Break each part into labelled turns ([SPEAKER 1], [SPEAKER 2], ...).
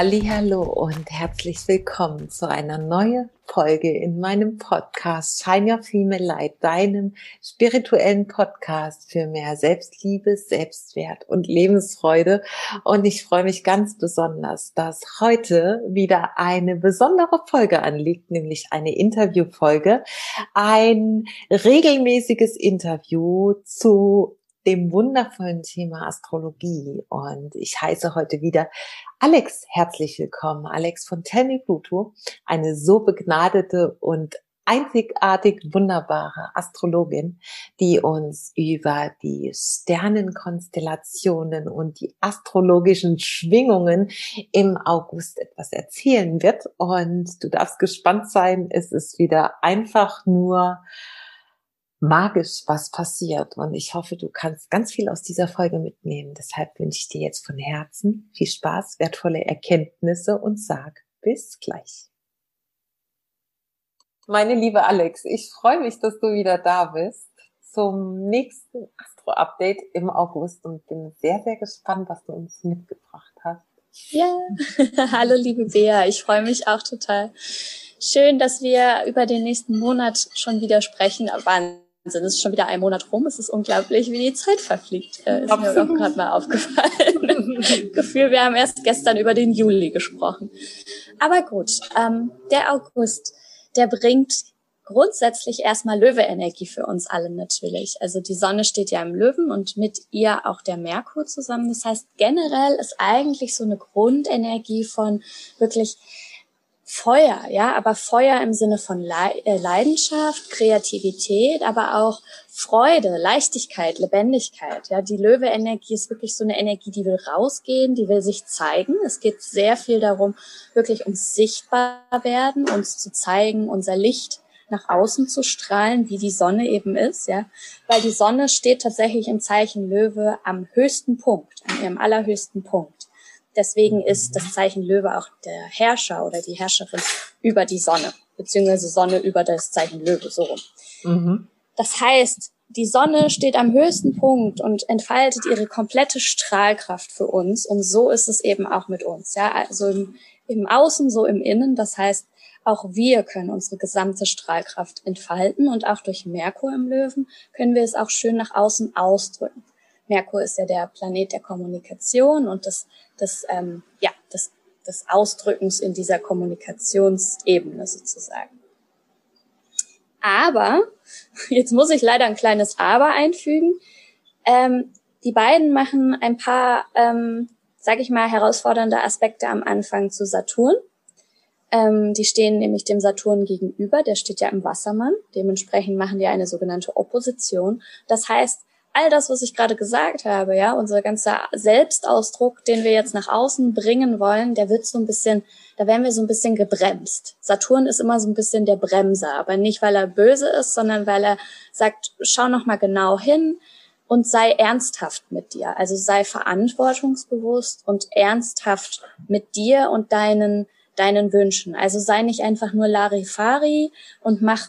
[SPEAKER 1] Hallo und herzlich willkommen zu einer neuen Folge in meinem Podcast Shine Your Female Light, deinem spirituellen Podcast für mehr Selbstliebe, Selbstwert und Lebensfreude. Und ich freue mich ganz besonders, dass heute wieder eine besondere Folge anliegt, nämlich eine Interviewfolge, ein regelmäßiges Interview zu dem wundervollen Thema Astrologie. Und ich heiße heute wieder Alex herzlich willkommen. Alex von Tell Pluto, eine so begnadete und einzigartig wunderbare Astrologin, die uns über die Sternenkonstellationen und die astrologischen Schwingungen im August etwas erzählen wird. Und du darfst gespannt sein. Es ist wieder einfach nur magisch, was passiert. Und ich hoffe, du kannst ganz viel aus dieser Folge mitnehmen. Deshalb wünsche ich dir jetzt von Herzen viel Spaß, wertvolle Erkenntnisse und sag bis gleich. Meine liebe Alex, ich freue mich, dass du wieder da bist zum nächsten Astro-Update im August und bin sehr, sehr gespannt, was du uns mitgebracht hast.
[SPEAKER 2] Ja, hallo liebe Bea, ich freue mich auch total. Schön, dass wir über den nächsten Monat schon wieder sprechen. Wahnsinn Wahnsinn, es ist schon wieder ein Monat rum. Es ist unglaublich, wie die Zeit verfliegt. Äh, ist Absolut. mir auch gerade mal aufgefallen. Gefühl, wir haben erst gestern über den Juli gesprochen. Aber gut, ähm, der August, der bringt grundsätzlich erstmal Löwe-Energie für uns alle natürlich. Also die Sonne steht ja im Löwen und mit ihr auch der Merkur zusammen. Das heißt, generell ist eigentlich so eine Grundenergie von wirklich Feuer, ja, aber Feuer im Sinne von äh, Leidenschaft, Kreativität, aber auch Freude, Leichtigkeit, Lebendigkeit. Ja, die Löwe-Energie ist wirklich so eine Energie, die will rausgehen, die will sich zeigen. Es geht sehr viel darum, wirklich ums sichtbar werden, uns zu zeigen, unser Licht nach außen zu strahlen, wie die Sonne eben ist, ja, weil die Sonne steht tatsächlich im Zeichen Löwe am höchsten Punkt, an ihrem allerhöchsten Punkt. Deswegen ist das Zeichen Löwe auch der Herrscher oder die Herrscherin über die Sonne, beziehungsweise Sonne über das Zeichen Löwe, so rum. Mhm. Das heißt, die Sonne steht am höchsten Punkt und entfaltet ihre komplette Strahlkraft für uns. Und so ist es eben auch mit uns. Ja, also im, im Außen, so im Innen. Das heißt, auch wir können unsere gesamte Strahlkraft entfalten und auch durch Merkur im Löwen können wir es auch schön nach außen ausdrücken. Merkur ist ja der Planet der Kommunikation und des, des, ähm, ja, des, des Ausdrückens in dieser Kommunikationsebene sozusagen. Aber, jetzt muss ich leider ein kleines Aber einfügen, ähm, die beiden machen ein paar, ähm, sage ich mal, herausfordernde Aspekte am Anfang zu Saturn. Ähm, die stehen nämlich dem Saturn gegenüber, der steht ja im Wassermann. Dementsprechend machen die eine sogenannte Opposition. Das heißt, all das, was ich gerade gesagt habe, ja, unser ganzer Selbstausdruck, den wir jetzt nach außen bringen wollen, der wird so ein bisschen, da werden wir so ein bisschen gebremst. Saturn ist immer so ein bisschen der Bremser, aber nicht, weil er böse ist, sondern weil er sagt, schau noch mal genau hin und sei ernsthaft mit dir. Also sei verantwortungsbewusst und ernsthaft mit dir und deinen deinen Wünschen. Also sei nicht einfach nur Larifari und mach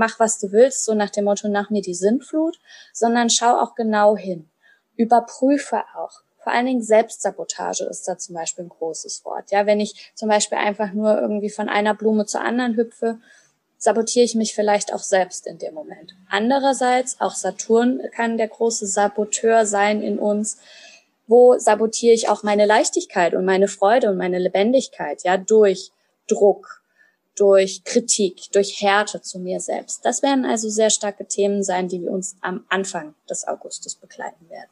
[SPEAKER 2] mach, was du willst, so nach dem Motto, nach mir die Sintflut, sondern schau auch genau hin. Überprüfe auch. Vor allen Dingen Selbstsabotage ist da zum Beispiel ein großes Wort. Ja, wenn ich zum Beispiel einfach nur irgendwie von einer Blume zur anderen hüpfe, sabotiere ich mich vielleicht auch selbst in dem Moment. Andererseits, auch Saturn kann der große Saboteur sein in uns. Wo sabotiere ich auch meine Leichtigkeit und meine Freude und meine Lebendigkeit? Ja, durch Druck, durch Kritik, durch Härte zu mir selbst. Das werden also sehr starke Themen sein, die wir uns am Anfang des Augustes begleiten werden.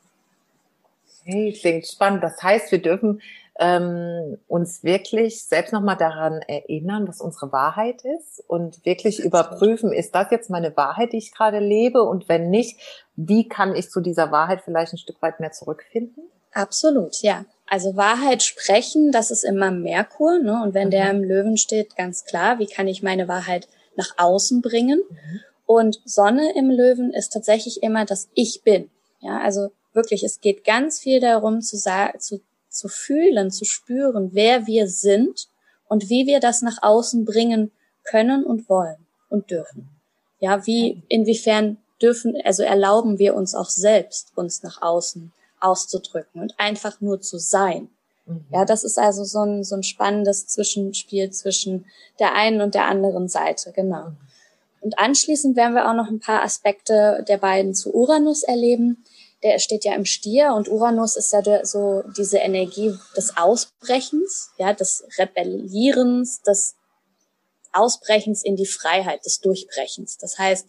[SPEAKER 1] Hey, klingt spannend. Das heißt, wir dürfen ähm, uns wirklich selbst nochmal daran erinnern, was unsere Wahrheit ist und wirklich überprüfen, ist das jetzt meine Wahrheit, die ich gerade lebe? Und wenn nicht, wie kann ich zu dieser Wahrheit vielleicht ein Stück weit mehr zurückfinden?
[SPEAKER 2] Absolut, ja. Also Wahrheit sprechen, das ist immer Merkur, ne? Und wenn mhm. der im Löwen steht, ganz klar, wie kann ich meine Wahrheit nach außen bringen? Mhm. Und Sonne im Löwen ist tatsächlich immer das Ich bin. Ja, also wirklich, es geht ganz viel darum zu sagen, zu, zu fühlen, zu spüren, wer wir sind und wie wir das nach außen bringen können und wollen und dürfen. Ja, wie, inwiefern dürfen, also erlauben wir uns auch selbst, uns nach außen auszudrücken und einfach nur zu sein. Mhm. Ja, das ist also so ein, so ein spannendes Zwischenspiel zwischen der einen und der anderen Seite, genau. Mhm. Und anschließend werden wir auch noch ein paar Aspekte der beiden zu Uranus erleben. Der steht ja im Stier und Uranus ist ja der, so diese Energie des Ausbrechens, ja, des Rebellierens, des Ausbrechens in die Freiheit, des Durchbrechens. Das heißt,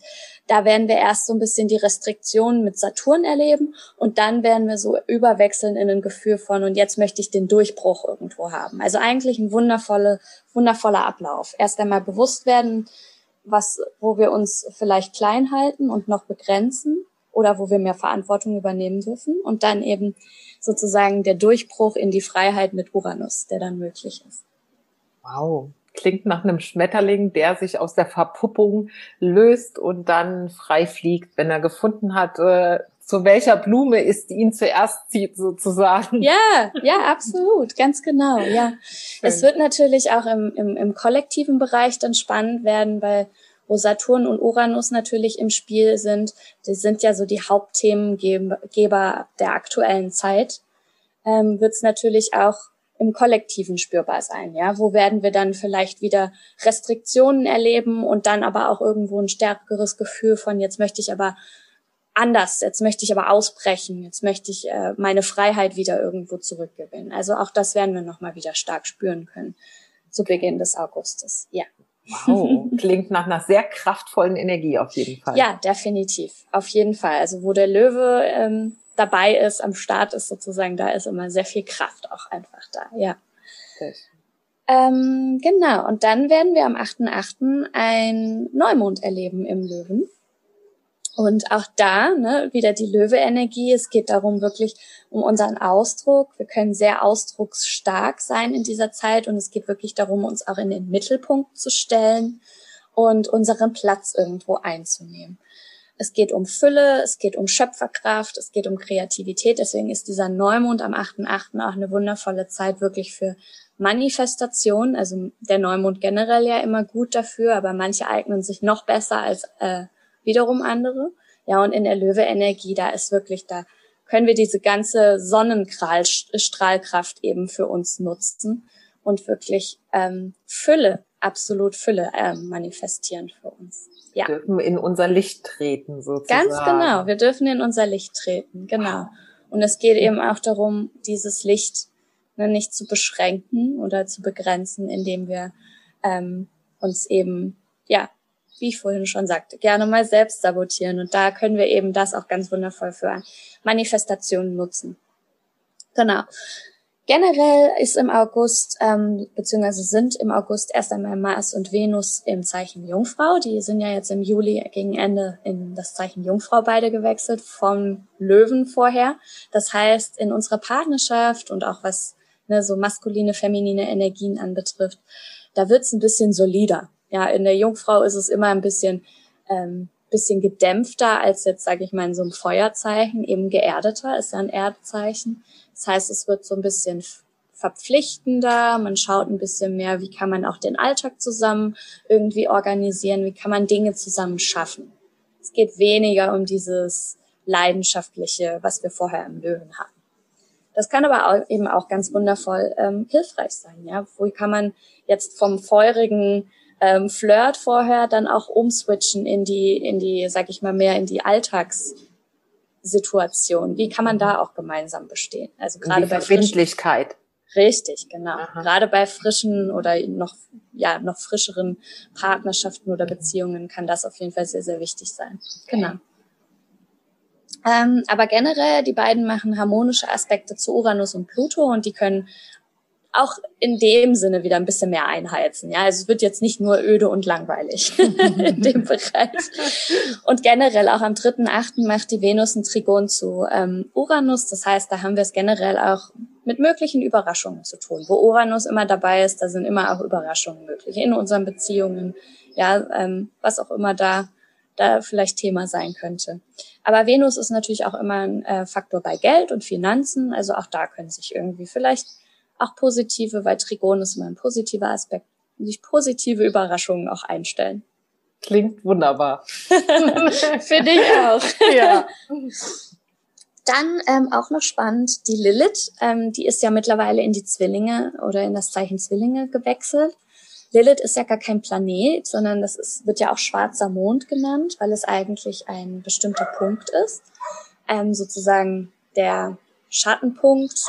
[SPEAKER 2] da werden wir erst so ein bisschen die Restriktionen mit Saturn erleben und dann werden wir so überwechseln in ein Gefühl von und jetzt möchte ich den Durchbruch irgendwo haben. Also eigentlich ein wundervoller, wundervoller Ablauf. Erst einmal bewusst werden, was, wo wir uns vielleicht klein halten und noch begrenzen oder wo wir mehr Verantwortung übernehmen dürfen und dann eben sozusagen der Durchbruch in die Freiheit mit Uranus, der dann möglich ist.
[SPEAKER 1] Wow, klingt nach einem Schmetterling, der sich aus der Verpuppung löst und dann frei fliegt, wenn er gefunden hat, äh, zu welcher Blume ist, die ihn zuerst zieht, sozusagen.
[SPEAKER 2] Ja, ja, absolut, ganz genau, ja. Schön. Es wird natürlich auch im, im, im kollektiven Bereich dann spannend werden, weil wo Saturn und Uranus natürlich im Spiel sind. Die sind ja so die Hauptthemengeber der aktuellen Zeit. Ähm, wird es natürlich auch im Kollektiven spürbar sein. Ja, wo werden wir dann vielleicht wieder Restriktionen erleben und dann aber auch irgendwo ein stärkeres Gefühl von jetzt möchte ich aber anders, jetzt möchte ich aber ausbrechen, jetzt möchte ich äh, meine Freiheit wieder irgendwo zurückgewinnen. Also auch das werden wir noch mal wieder stark spüren können zu Beginn des Augustes. Ja.
[SPEAKER 1] Wow, klingt nach einer sehr kraftvollen Energie auf jeden Fall.
[SPEAKER 2] Ja, definitiv, auf jeden Fall. Also wo der Löwe ähm, dabei ist, am Start ist sozusagen, da ist immer sehr viel Kraft auch einfach da, ja. Ähm, genau, und dann werden wir am 8.8. ein Neumond erleben im Löwen. Und auch da, ne, wieder die Löwe-Energie. Es geht darum, wirklich um unseren Ausdruck. Wir können sehr ausdrucksstark sein in dieser Zeit und es geht wirklich darum, uns auch in den Mittelpunkt zu stellen und unseren Platz irgendwo einzunehmen. Es geht um Fülle, es geht um Schöpferkraft, es geht um Kreativität. Deswegen ist dieser Neumond am 8.8. auch eine wundervolle Zeit wirklich für Manifestation. Also der Neumond generell ja immer gut dafür, aber manche eignen sich noch besser als äh, wiederum andere. Ja, und in der Löwe-Energie, da ist wirklich, da können wir diese ganze Sonnenstrahlkraft eben für uns nutzen und wirklich ähm, Fülle, absolut Fülle ähm, manifestieren für uns
[SPEAKER 1] ja. dürfen in unser Licht treten, sozusagen.
[SPEAKER 2] Ganz genau, wir dürfen in unser Licht treten, genau. Und es geht eben auch darum, dieses Licht ne, nicht zu beschränken oder zu begrenzen, indem wir ähm, uns eben, ja, wie ich vorhin schon sagte, gerne mal selbst sabotieren. Und da können wir eben das auch ganz wundervoll für Manifestationen nutzen. Genau. Generell ist im August, ähm, beziehungsweise sind im August erst einmal Mars und Venus im Zeichen Jungfrau. Die sind ja jetzt im Juli gegen Ende in das Zeichen Jungfrau beide gewechselt, vom Löwen vorher. Das heißt, in unserer Partnerschaft und auch was ne, so maskuline, feminine Energien anbetrifft, da wird's ein bisschen solider. Ja, in der Jungfrau ist es immer ein bisschen ähm, bisschen gedämpfter als jetzt, sage ich mal, in so einem Feuerzeichen, eben geerdeter, ist ja ein Erdzeichen. Das heißt, es wird so ein bisschen verpflichtender, man schaut ein bisschen mehr, wie kann man auch den Alltag zusammen irgendwie organisieren, wie kann man Dinge zusammen schaffen. Es geht weniger um dieses leidenschaftliche, was wir vorher im Löwen hatten. Das kann aber auch, eben auch ganz wundervoll ähm, hilfreich sein. Ja, wo kann man jetzt vom feurigen ähm, Flirt vorher dann auch umswitchen in die, in die, sag ich mal, mehr in die Alltagssituation. Wie kann man da auch gemeinsam bestehen?
[SPEAKER 1] Also gerade bei Verbindlichkeit.
[SPEAKER 2] Richtig, genau. Aha. Gerade bei frischen oder noch, ja, noch frischeren Partnerschaften oder Beziehungen kann das auf jeden Fall sehr, sehr wichtig sein. Genau. Ähm, aber generell, die beiden machen harmonische Aspekte zu Uranus und Pluto und die können auch in dem Sinne wieder ein bisschen mehr einheizen. Ja, also es wird jetzt nicht nur öde und langweilig in dem Bereich. Und generell auch am 3.8. macht die Venus ein Trigon zu ähm, Uranus. Das heißt, da haben wir es generell auch mit möglichen Überraschungen zu tun. Wo Uranus immer dabei ist, da sind immer auch Überraschungen möglich in unseren Beziehungen. Ja, ähm, was auch immer da da vielleicht Thema sein könnte. Aber Venus ist natürlich auch immer ein äh, Faktor bei Geld und Finanzen. Also auch da können sich irgendwie vielleicht auch positive, weil Trigon ist immer ein positiver Aspekt, sich positive Überraschungen auch einstellen.
[SPEAKER 1] Klingt wunderbar.
[SPEAKER 2] Finde ich auch. Ja. Dann ähm, auch noch spannend, die Lilith, ähm, die ist ja mittlerweile in die Zwillinge oder in das Zeichen Zwillinge gewechselt. Lilith ist ja gar kein Planet, sondern das ist, wird ja auch schwarzer Mond genannt, weil es eigentlich ein bestimmter Punkt ist. Ähm, sozusagen der Schattenpunkt.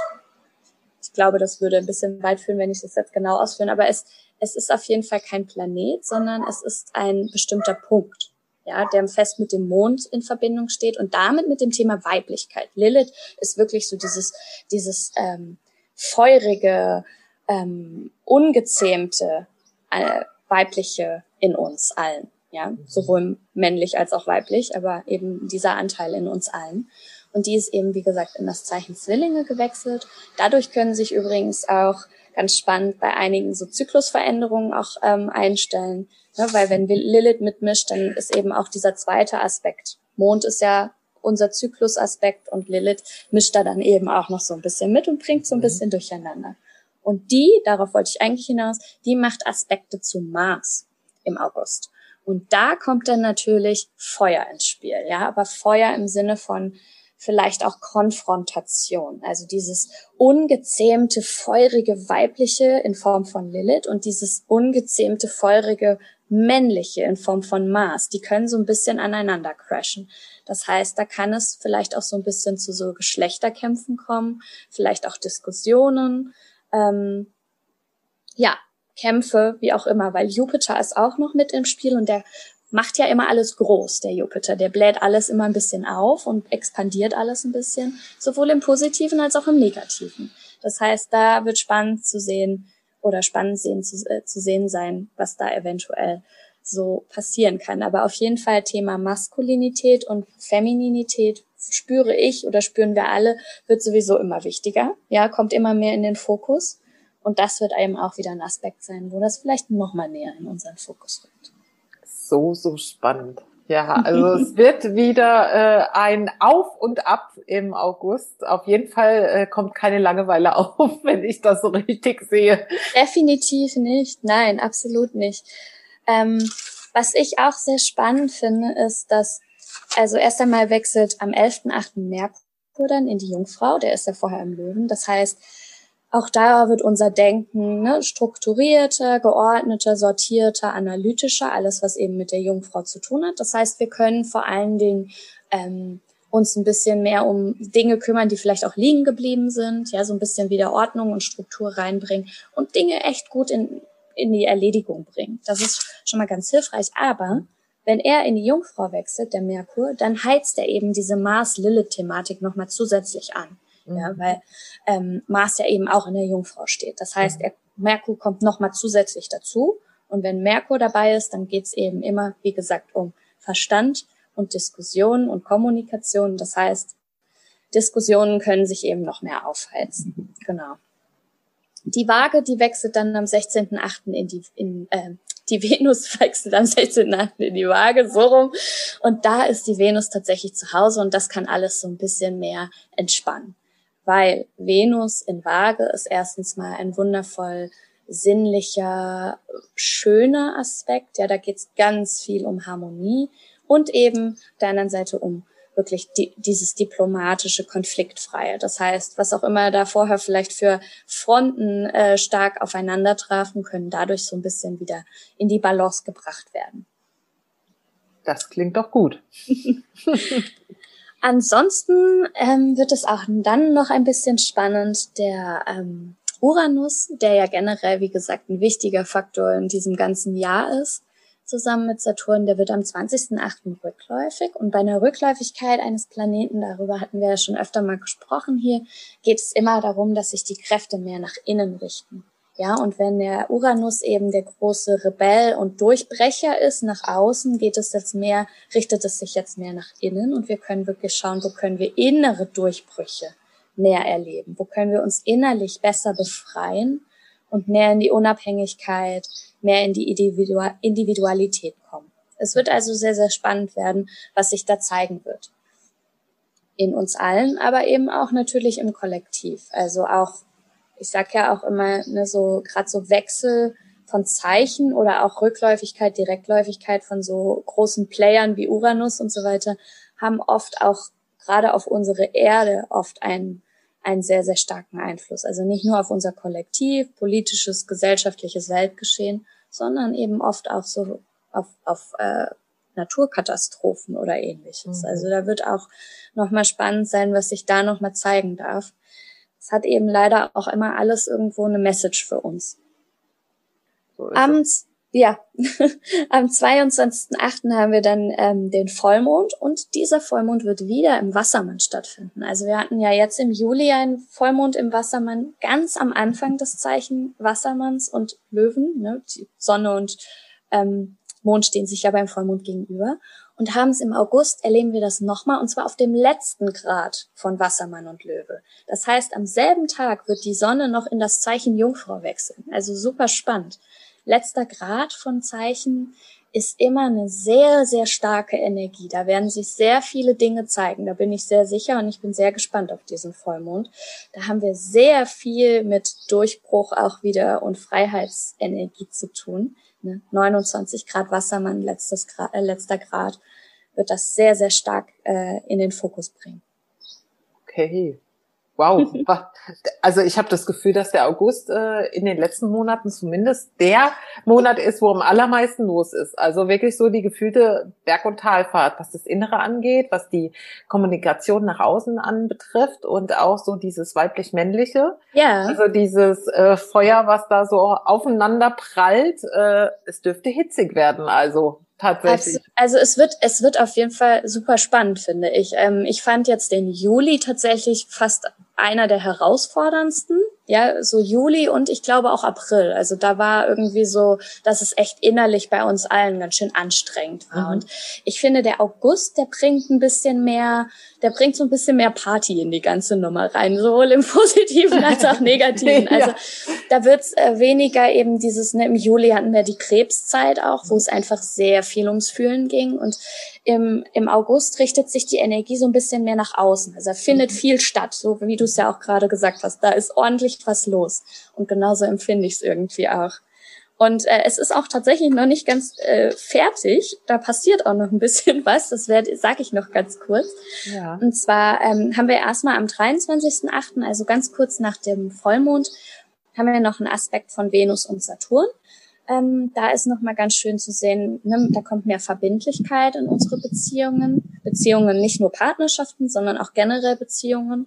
[SPEAKER 2] Ich glaube, das würde ein bisschen weit führen, wenn ich das jetzt genau ausführen, aber es, es ist auf jeden Fall kein Planet, sondern es ist ein bestimmter Punkt ja, der fest mit dem Mond in Verbindung steht und damit mit dem Thema Weiblichkeit. Lilith ist wirklich so dieses, dieses ähm, feurige, ähm, ungezähmte äh, weibliche in uns allen, ja, sowohl männlich als auch weiblich, aber eben dieser Anteil in uns allen. Und die ist eben, wie gesagt, in das Zeichen Zwillinge gewechselt. Dadurch können sich übrigens auch ganz spannend bei einigen so Zyklusveränderungen auch ähm, einstellen. Ne? Weil wenn Lilith mitmischt, dann ist eben auch dieser zweite Aspekt. Mond ist ja unser Zyklusaspekt und Lilith mischt da dann eben auch noch so ein bisschen mit und bringt so ein mhm. bisschen durcheinander. Und die, darauf wollte ich eigentlich hinaus, die macht Aspekte zu Mars im August. Und da kommt dann natürlich Feuer ins Spiel, ja, aber Feuer im Sinne von vielleicht auch Konfrontation. Also dieses ungezähmte, feurige weibliche in Form von Lilith und dieses ungezähmte, feurige männliche in Form von Mars. Die können so ein bisschen aneinander crashen. Das heißt, da kann es vielleicht auch so ein bisschen zu so Geschlechterkämpfen kommen, vielleicht auch Diskussionen. Ähm, ja, Kämpfe, wie auch immer, weil Jupiter ist auch noch mit im Spiel und der macht ja immer alles groß, der Jupiter. Der bläht alles immer ein bisschen auf und expandiert alles ein bisschen, sowohl im Positiven als auch im Negativen. Das heißt, da wird spannend zu sehen oder spannend sehen, zu, äh, zu sehen sein, was da eventuell so passieren kann. Aber auf jeden Fall Thema Maskulinität und Femininität spüre ich oder spüren wir alle, wird sowieso immer wichtiger. Ja, kommt immer mehr in den Fokus. Und das wird eben auch wieder ein Aspekt sein, wo das vielleicht noch mal näher in unseren Fokus rückt
[SPEAKER 1] so, so spannend. Ja, also es wird wieder äh, ein Auf und Ab im August. Auf jeden Fall äh, kommt keine Langeweile auf, wenn ich das so richtig sehe.
[SPEAKER 2] Definitiv nicht. Nein, absolut nicht. Ähm, was ich auch sehr spannend finde, ist, dass also erst einmal wechselt am 11.8. Merkur dann in die Jungfrau. Der ist ja vorher im Löwen. Das heißt, auch da wird unser Denken ne, strukturierter, geordneter, sortierter, analytischer, alles, was eben mit der Jungfrau zu tun hat. Das heißt, wir können vor allen Dingen ähm, uns ein bisschen mehr um Dinge kümmern, die vielleicht auch liegen geblieben sind, ja, so ein bisschen wieder Ordnung und Struktur reinbringen und Dinge echt gut in, in die Erledigung bringen. Das ist schon mal ganz hilfreich. Aber wenn er in die Jungfrau wechselt, der Merkur, dann heizt er eben diese Mars-Lilith-Thematik nochmal zusätzlich an. Mhm. Ja, weil ähm, Mars ja eben auch in der Jungfrau steht. Das heißt, mhm. er, Merkur kommt nochmal zusätzlich dazu. Und wenn Merkur dabei ist, dann geht's eben immer, wie gesagt, um Verstand und Diskussion und Kommunikation. Das heißt, Diskussionen können sich eben noch mehr aufheizen. Mhm. Genau. Die Waage, die wechselt dann am 16.8. in die, in, äh, die Venus wechselt am 16.8. in die Waage, so rum. Und da ist die Venus tatsächlich zu Hause und das kann alles so ein bisschen mehr entspannen weil Venus in Waage ist erstens mal ein wundervoll sinnlicher, schöner Aspekt. Ja, da geht es ganz viel um Harmonie und eben auf der anderen Seite um wirklich die, dieses diplomatische, konfliktfreie. Das heißt, was auch immer da vorher vielleicht für Fronten äh, stark aufeinander trafen, können dadurch so ein bisschen wieder in die Balance gebracht werden.
[SPEAKER 1] Das klingt doch gut.
[SPEAKER 2] Ansonsten ähm, wird es auch dann noch ein bisschen spannend. Der ähm, Uranus, der ja generell, wie gesagt, ein wichtiger Faktor in diesem ganzen Jahr ist, zusammen mit Saturn, der wird am 20.08. rückläufig. Und bei einer Rückläufigkeit eines Planeten, darüber hatten wir ja schon öfter mal gesprochen hier, geht es immer darum, dass sich die Kräfte mehr nach innen richten. Ja, und wenn der Uranus eben der große Rebell und Durchbrecher ist nach außen, geht es jetzt mehr, richtet es sich jetzt mehr nach innen und wir können wirklich schauen, wo können wir innere Durchbrüche mehr erleben? Wo können wir uns innerlich besser befreien und mehr in die Unabhängigkeit, mehr in die Individualität kommen? Es wird also sehr, sehr spannend werden, was sich da zeigen wird. In uns allen, aber eben auch natürlich im Kollektiv. Also auch ich sag ja auch immer, ne, so gerade so Wechsel von Zeichen oder auch Rückläufigkeit, Direktläufigkeit von so großen Playern wie Uranus und so weiter, haben oft auch gerade auf unsere Erde oft einen, einen sehr, sehr starken Einfluss. Also nicht nur auf unser Kollektiv, politisches, gesellschaftliches Weltgeschehen, sondern eben oft auch so auf, auf äh, Naturkatastrophen oder ähnliches. Mhm. Also da wird auch nochmal spannend sein, was sich da nochmal zeigen darf. Es hat eben leider auch immer alles irgendwo eine Message für uns. So Abends, ja, am 22.08. haben wir dann ähm, den Vollmond und dieser Vollmond wird wieder im Wassermann stattfinden. Also wir hatten ja jetzt im Juli einen Vollmond im Wassermann ganz am Anfang des Zeichen Wassermanns und Löwen. Ne? Die Sonne und ähm, Mond stehen sich ja beim Vollmond gegenüber. Und haben es im August, erleben wir das nochmal, und zwar auf dem letzten Grad von Wassermann und Löwe. Das heißt, am selben Tag wird die Sonne noch in das Zeichen Jungfrau wechseln. Also super spannend. Letzter Grad von Zeichen ist immer eine sehr, sehr starke Energie. Da werden sich sehr viele Dinge zeigen. Da bin ich sehr sicher und ich bin sehr gespannt auf diesen Vollmond. Da haben wir sehr viel mit Durchbruch auch wieder und Freiheitsenergie zu tun ne, 29 Grad Wassermann, letztes Grad, äh, letzter Grad, wird das sehr, sehr stark äh, in den Fokus bringen.
[SPEAKER 1] Okay. Wow. Also ich habe das Gefühl, dass der August äh, in den letzten Monaten zumindest der Monat ist, wo am allermeisten los ist. Also wirklich so die gefühlte Berg- und Talfahrt, was das Innere angeht, was die Kommunikation nach außen anbetrifft und auch so dieses weiblich-männliche. Ja. Also dieses äh, Feuer, was da so aufeinander prallt. Äh, es dürfte hitzig werden. Also tatsächlich.
[SPEAKER 2] Also es wird, es wird auf jeden Fall super spannend, finde ich. Ähm, ich fand jetzt den Juli tatsächlich fast einer der herausforderndsten. Ja, so Juli und ich glaube auch April. Also da war irgendwie so, dass es echt innerlich bei uns allen ganz schön anstrengend war. Mhm. Und ich finde, der August, der bringt ein bisschen mehr, der bringt so ein bisschen mehr Party in die ganze Nummer rein, sowohl im Positiven als auch Negativen. Also ja. da wird's äh, weniger eben dieses, ne, im Juli hatten wir die Krebszeit auch, wo es einfach sehr viel ums Fühlen ging. Und im, im August richtet sich die Energie so ein bisschen mehr nach außen. Also findet mhm. viel statt, so wie du es ja auch gerade gesagt hast. Da ist ordentlich was los. Und genauso empfinde ich es irgendwie auch. Und äh, es ist auch tatsächlich noch nicht ganz äh, fertig. Da passiert auch noch ein bisschen was. Das sage ich noch ganz kurz. Ja. Und zwar ähm, haben wir erstmal am 23.8., also ganz kurz nach dem Vollmond, haben wir noch einen Aspekt von Venus und Saturn. Ähm, da ist nochmal ganz schön zu sehen, ne, da kommt mehr Verbindlichkeit in unsere Beziehungen. Beziehungen, nicht nur Partnerschaften, sondern auch generell Beziehungen.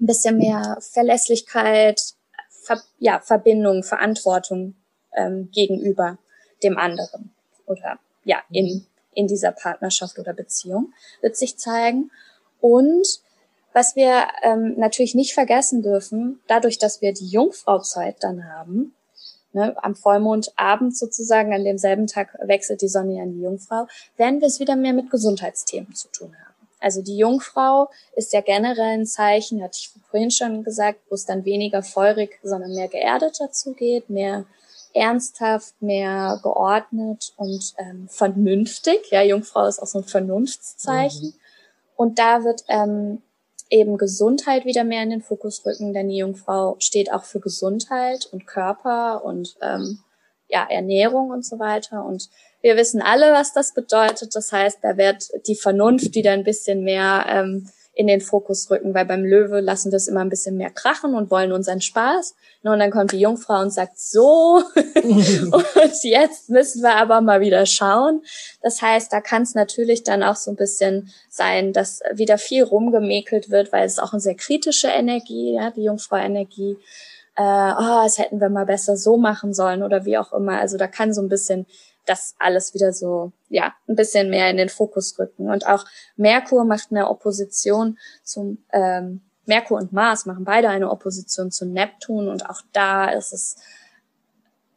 [SPEAKER 2] Ein bisschen mehr Verlässlichkeit, Ver ja, Verbindung, Verantwortung ähm, gegenüber dem anderen oder ja, in, in dieser Partnerschaft oder Beziehung wird sich zeigen. Und was wir ähm, natürlich nicht vergessen dürfen, dadurch, dass wir die Jungfrauzeit dann haben, ne, am Vollmondabend sozusagen, an demselben Tag wechselt die Sonne ja in die Jungfrau, werden wir es wieder mehr mit Gesundheitsthemen zu tun haben. Also die Jungfrau ist ja generell ein Zeichen, hatte ich vorhin schon gesagt, wo es dann weniger feurig, sondern mehr geerdet dazu geht, mehr ernsthaft, mehr geordnet und ähm, vernünftig. Ja, Jungfrau ist auch so ein Vernunftszeichen. Mhm. Und da wird ähm, eben Gesundheit wieder mehr in den Fokus rücken, denn die Jungfrau steht auch für Gesundheit und Körper und ähm, ja, Ernährung und so weiter. Und wir wissen alle, was das bedeutet. Das heißt, da wird die Vernunft wieder ein bisschen mehr ähm, in den Fokus rücken, weil beim Löwe lassen wir es immer ein bisschen mehr krachen und wollen unseren Spaß. Und dann kommt die Jungfrau und sagt, so, und jetzt müssen wir aber mal wieder schauen. Das heißt, da kann es natürlich dann auch so ein bisschen sein, dass wieder viel rumgemäkelt wird, weil es auch eine sehr kritische Energie, ja, die Jungfrau-Energie. Äh, oh, das hätten wir mal besser so machen sollen oder wie auch immer. Also da kann so ein bisschen das alles wieder so, ja, ein bisschen mehr in den Fokus rücken. Und auch Merkur macht eine Opposition zum, ähm, Merkur und Mars machen beide eine Opposition zu Neptun und auch da ist es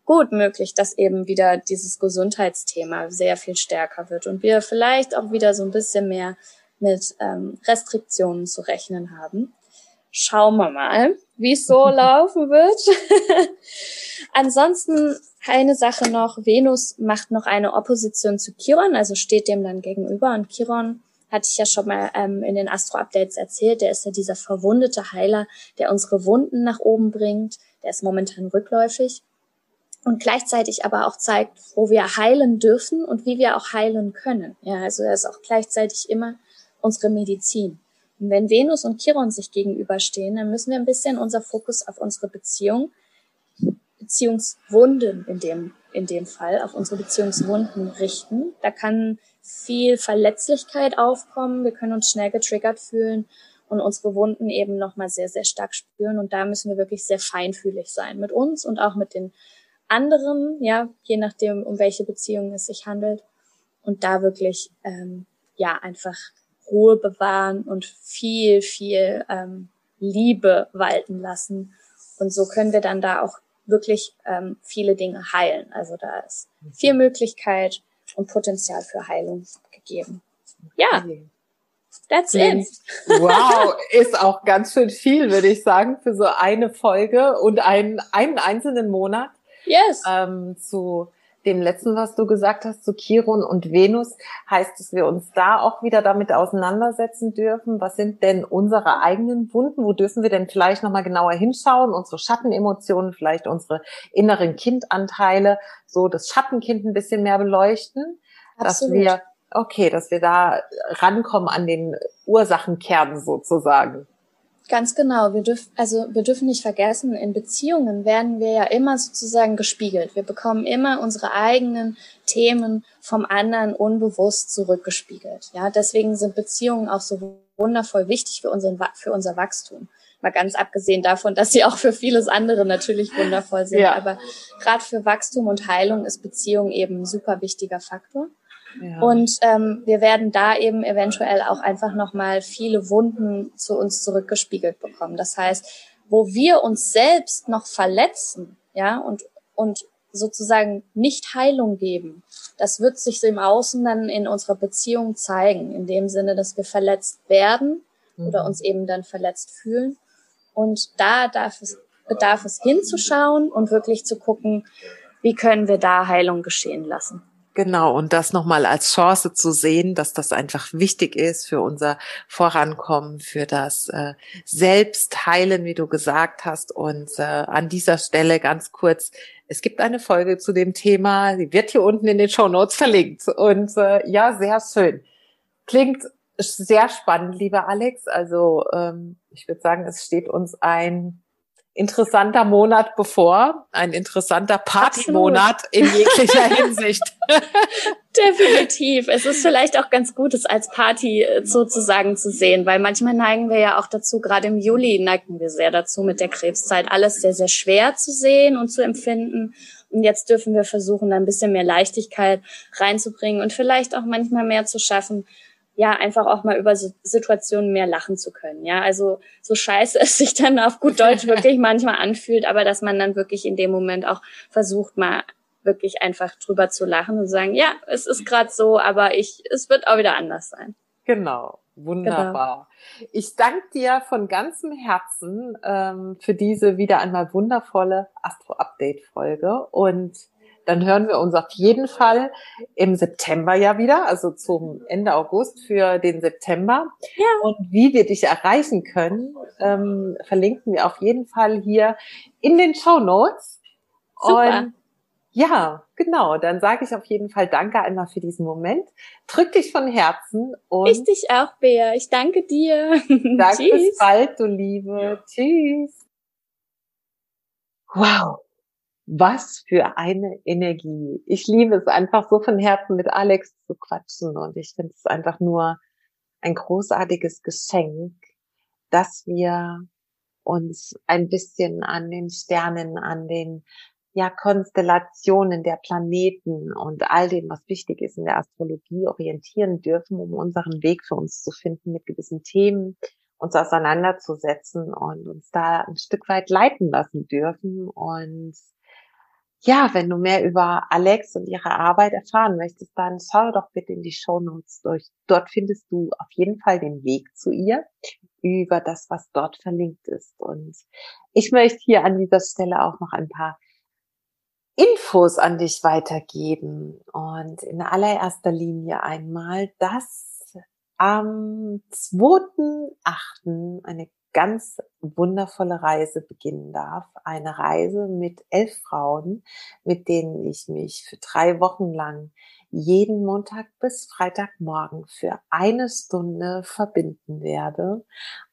[SPEAKER 2] gut möglich, dass eben wieder dieses Gesundheitsthema sehr viel stärker wird und wir vielleicht auch wieder so ein bisschen mehr mit ähm, Restriktionen zu rechnen haben. Schauen wir mal, wie es so laufen wird. Ansonsten eine Sache noch, Venus macht noch eine Opposition zu Chiron, also steht dem dann gegenüber. Und Chiron hatte ich ja schon mal ähm, in den Astro-Updates erzählt, der ist ja dieser verwundete Heiler, der unsere Wunden nach oben bringt. Der ist momentan rückläufig und gleichzeitig aber auch zeigt, wo wir heilen dürfen und wie wir auch heilen können. Ja, also er ist auch gleichzeitig immer unsere Medizin. Und wenn Venus und Chiron sich gegenüberstehen, dann müssen wir ein bisschen unser Fokus auf unsere Beziehung, Beziehungswunden in dem, in dem Fall, auf unsere Beziehungswunden richten. Da kann viel Verletzlichkeit aufkommen. Wir können uns schnell getriggert fühlen und unsere Wunden eben nochmal sehr, sehr stark spüren. Und da müssen wir wirklich sehr feinfühlig sein mit uns und auch mit den anderen, ja, je nachdem, um welche Beziehungen es sich handelt. Und da wirklich, ähm, ja, einfach Ruhe bewahren und viel, viel ähm, Liebe walten lassen. Und so können wir dann da auch wirklich ähm, viele Dinge heilen. Also da ist viel Möglichkeit und Potenzial für Heilung gegeben. Ja, that's it.
[SPEAKER 1] Wow, ist auch ganz schön viel, würde ich sagen, für so eine Folge und einen, einen einzelnen Monat.
[SPEAKER 2] Yes.
[SPEAKER 1] Ähm, zu dem letzten, was du gesagt hast, zu Chiron und Venus, heißt, dass wir uns da auch wieder damit auseinandersetzen dürfen. Was sind denn unsere eigenen Wunden? Wo dürfen wir denn vielleicht nochmal genauer hinschauen? Unsere Schattenemotionen, vielleicht unsere inneren Kindanteile, so das Schattenkind ein bisschen mehr beleuchten, Absolut. dass wir, okay, dass wir da rankommen an den Ursachenkern sozusagen.
[SPEAKER 2] Ganz genau. Wir dürfen, also wir dürfen nicht vergessen, in Beziehungen werden wir ja immer sozusagen gespiegelt. Wir bekommen immer unsere eigenen Themen vom anderen unbewusst zurückgespiegelt. Ja, deswegen sind Beziehungen auch so wundervoll wichtig für unseren, für unser Wachstum. Mal ganz abgesehen davon, dass sie auch für vieles andere natürlich wundervoll sind. Ja. Aber gerade für Wachstum und Heilung ist Beziehung eben ein super wichtiger Faktor. Und ähm, wir werden da eben eventuell auch einfach nochmal viele Wunden zu uns zurückgespiegelt bekommen. Das heißt, wo wir uns selbst noch verletzen, ja, und, und sozusagen nicht Heilung geben, das wird sich so im Außen dann in unserer Beziehung zeigen, in dem Sinne, dass wir verletzt werden mhm. oder uns eben dann verletzt fühlen. Und da darf es, bedarf es hinzuschauen und wirklich zu gucken, wie können wir da Heilung geschehen lassen.
[SPEAKER 1] Genau, und das nochmal als Chance zu sehen, dass das einfach wichtig ist für unser Vorankommen, für das äh, Selbstheilen, wie du gesagt hast. Und äh, an dieser Stelle ganz kurz, es gibt eine Folge zu dem Thema, die wird hier unten in den Show Notes verlinkt. Und äh, ja, sehr schön. Klingt sehr spannend, lieber Alex. Also ähm, ich würde sagen, es steht uns ein interessanter Monat bevor, ein interessanter Partymonat in jeglicher Hinsicht.
[SPEAKER 2] Definitiv. Es ist vielleicht auch ganz gut, es als Party äh, sozusagen zu sehen, weil manchmal neigen wir ja auch dazu, gerade im Juli neigen wir sehr dazu mit der Krebszeit, alles sehr, sehr schwer zu sehen und zu empfinden. Und jetzt dürfen wir versuchen, da ein bisschen mehr Leichtigkeit reinzubringen und vielleicht auch manchmal mehr zu schaffen, ja, einfach auch mal über Situationen mehr lachen zu können. Ja, also so scheiße es sich dann auf gut Deutsch wirklich manchmal anfühlt, aber dass man dann wirklich in dem Moment auch versucht, mal wirklich einfach drüber zu lachen und sagen, ja, es ist gerade so, aber ich, es wird auch wieder anders sein.
[SPEAKER 1] Genau. Wunderbar. Genau. Ich danke dir von ganzem Herzen ähm, für diese wieder einmal wundervolle Astro-Update-Folge und dann hören wir uns auf jeden Fall im September ja wieder, also zum Ende August für den September. Ja. Und wie wir dich erreichen können, ähm, verlinken wir auf jeden Fall hier in den Show Notes. Super. Und ja, genau. Dann sage ich auf jeden Fall Danke einmal für diesen Moment. Drück dich von Herzen und
[SPEAKER 2] ich dich auch, Bea. Ich danke dir.
[SPEAKER 1] Danke bis bald, du Liebe. Tschüss. Wow. Was für eine Energie. Ich liebe es einfach so von Herzen mit Alex zu quatschen und ich finde es einfach nur ein großartiges Geschenk, dass wir uns ein bisschen an den Sternen, an den ja, Konstellationen der Planeten und all dem, was wichtig ist in der Astrologie, orientieren dürfen, um unseren Weg für uns zu finden mit gewissen Themen, uns auseinanderzusetzen und uns da ein Stück weit leiten lassen dürfen und ja, wenn du mehr über Alex und ihre Arbeit erfahren möchtest, dann schau doch bitte in die Show Notes durch. Dort findest du auf jeden Fall den Weg zu ihr über das, was dort verlinkt ist. Und ich möchte hier an dieser Stelle auch noch ein paar Infos an dich weitergeben. Und in allererster Linie einmal, dass am 2.8. eine ganz wundervolle Reise beginnen darf. Eine Reise mit elf Frauen, mit denen ich mich für drei Wochen lang jeden Montag bis Freitagmorgen für eine Stunde verbinden werde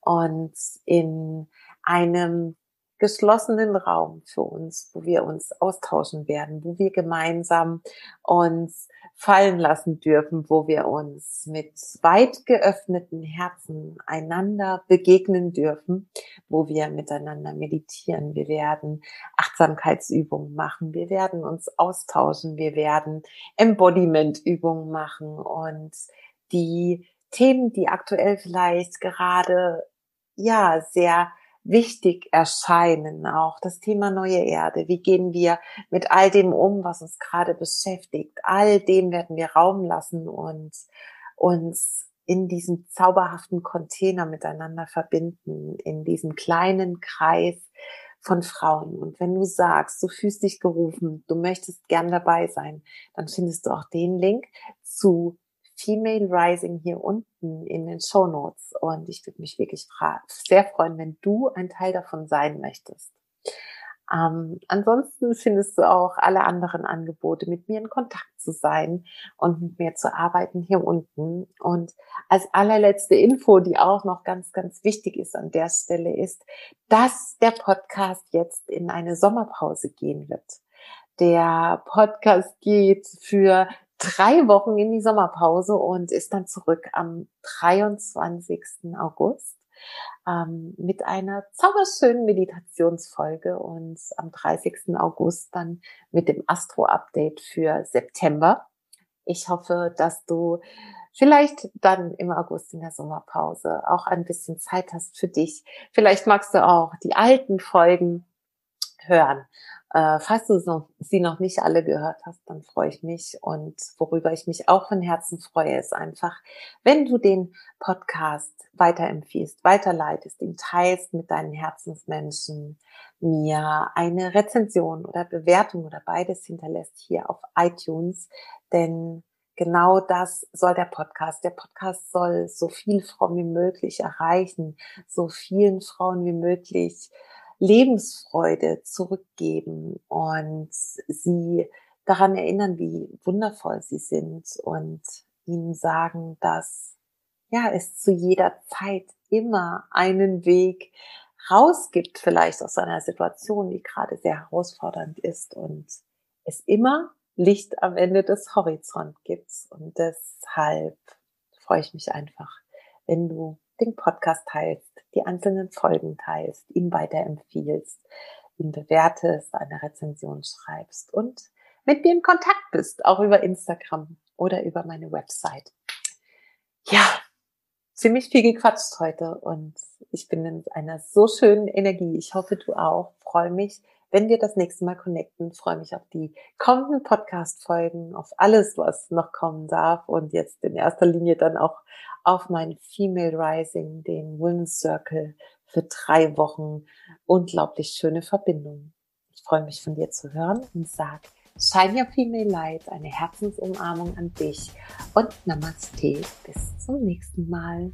[SPEAKER 1] und in einem geschlossenen Raum für uns, wo wir uns austauschen werden, wo wir gemeinsam uns fallen lassen dürfen, wo wir uns mit weit geöffneten Herzen einander begegnen dürfen, wo wir miteinander meditieren. Wir werden Achtsamkeitsübungen machen, wir werden uns austauschen, wir werden Embodiment-Übungen machen. Und die Themen, die aktuell vielleicht gerade ja sehr wichtig erscheinen, auch das Thema neue Erde. Wie gehen wir mit all dem um, was uns gerade beschäftigt? All dem werden wir Raum lassen und uns in diesem zauberhaften Container miteinander verbinden, in diesem kleinen Kreis von Frauen. Und wenn du sagst, du fühlst dich gerufen, du möchtest gern dabei sein, dann findest du auch den Link zu Female Rising hier unten in den Show Notes. Und ich würde mich wirklich sehr freuen, wenn du ein Teil davon sein möchtest. Ähm, ansonsten findest du auch alle anderen Angebote, mit mir in Kontakt zu sein und mit mir zu arbeiten hier unten. Und als allerletzte Info, die auch noch ganz, ganz wichtig ist an der Stelle, ist, dass der Podcast jetzt in eine Sommerpause gehen wird. Der Podcast geht für drei Wochen in die Sommerpause und ist dann zurück am 23. August ähm, mit einer zauberschönen Meditationsfolge und am 30. August dann mit dem Astro-Update für September. Ich hoffe, dass du vielleicht dann im August in der Sommerpause auch ein bisschen Zeit hast für dich. Vielleicht magst du auch die alten Folgen hören äh, falls du noch, sie noch nicht alle gehört hast, dann freue ich mich. Und worüber ich mich auch von Herzen freue, ist einfach, wenn du den Podcast weiterempfiehlst, weiterleitest, ihn teilst mit deinen Herzensmenschen, mir eine Rezension oder Bewertung oder beides hinterlässt hier auf iTunes. Denn genau das soll der Podcast. Der Podcast soll so viele Frauen wie möglich erreichen, so vielen Frauen wie möglich Lebensfreude zurückgeben und sie daran erinnern, wie wundervoll sie sind und ihnen sagen, dass ja, es zu jeder Zeit immer einen Weg raus gibt, vielleicht aus einer Situation, die gerade sehr herausfordernd ist und es immer Licht am Ende des Horizonts gibt. Und deshalb freue ich mich einfach, wenn du den Podcast teilst, die einzelnen Folgen teilst, ihm weiterempfiehlst, ihn bewertest, eine Rezension schreibst und mit mir in Kontakt bist, auch über Instagram oder über meine Website. Ja, ziemlich viel gequatscht heute und ich bin in einer so schönen Energie. Ich hoffe, du auch. Freue mich, wenn wir das nächste Mal connecten. Freue mich auf die kommenden Podcast-Folgen, auf alles, was noch kommen darf und jetzt in erster Linie dann auch auf mein Female Rising, den Women's Circle für drei Wochen. Unglaublich schöne Verbindung. Ich freue mich von dir zu hören und sag Shine Your Female Light, eine Herzensumarmung an dich und Namaste. Bis zum nächsten Mal.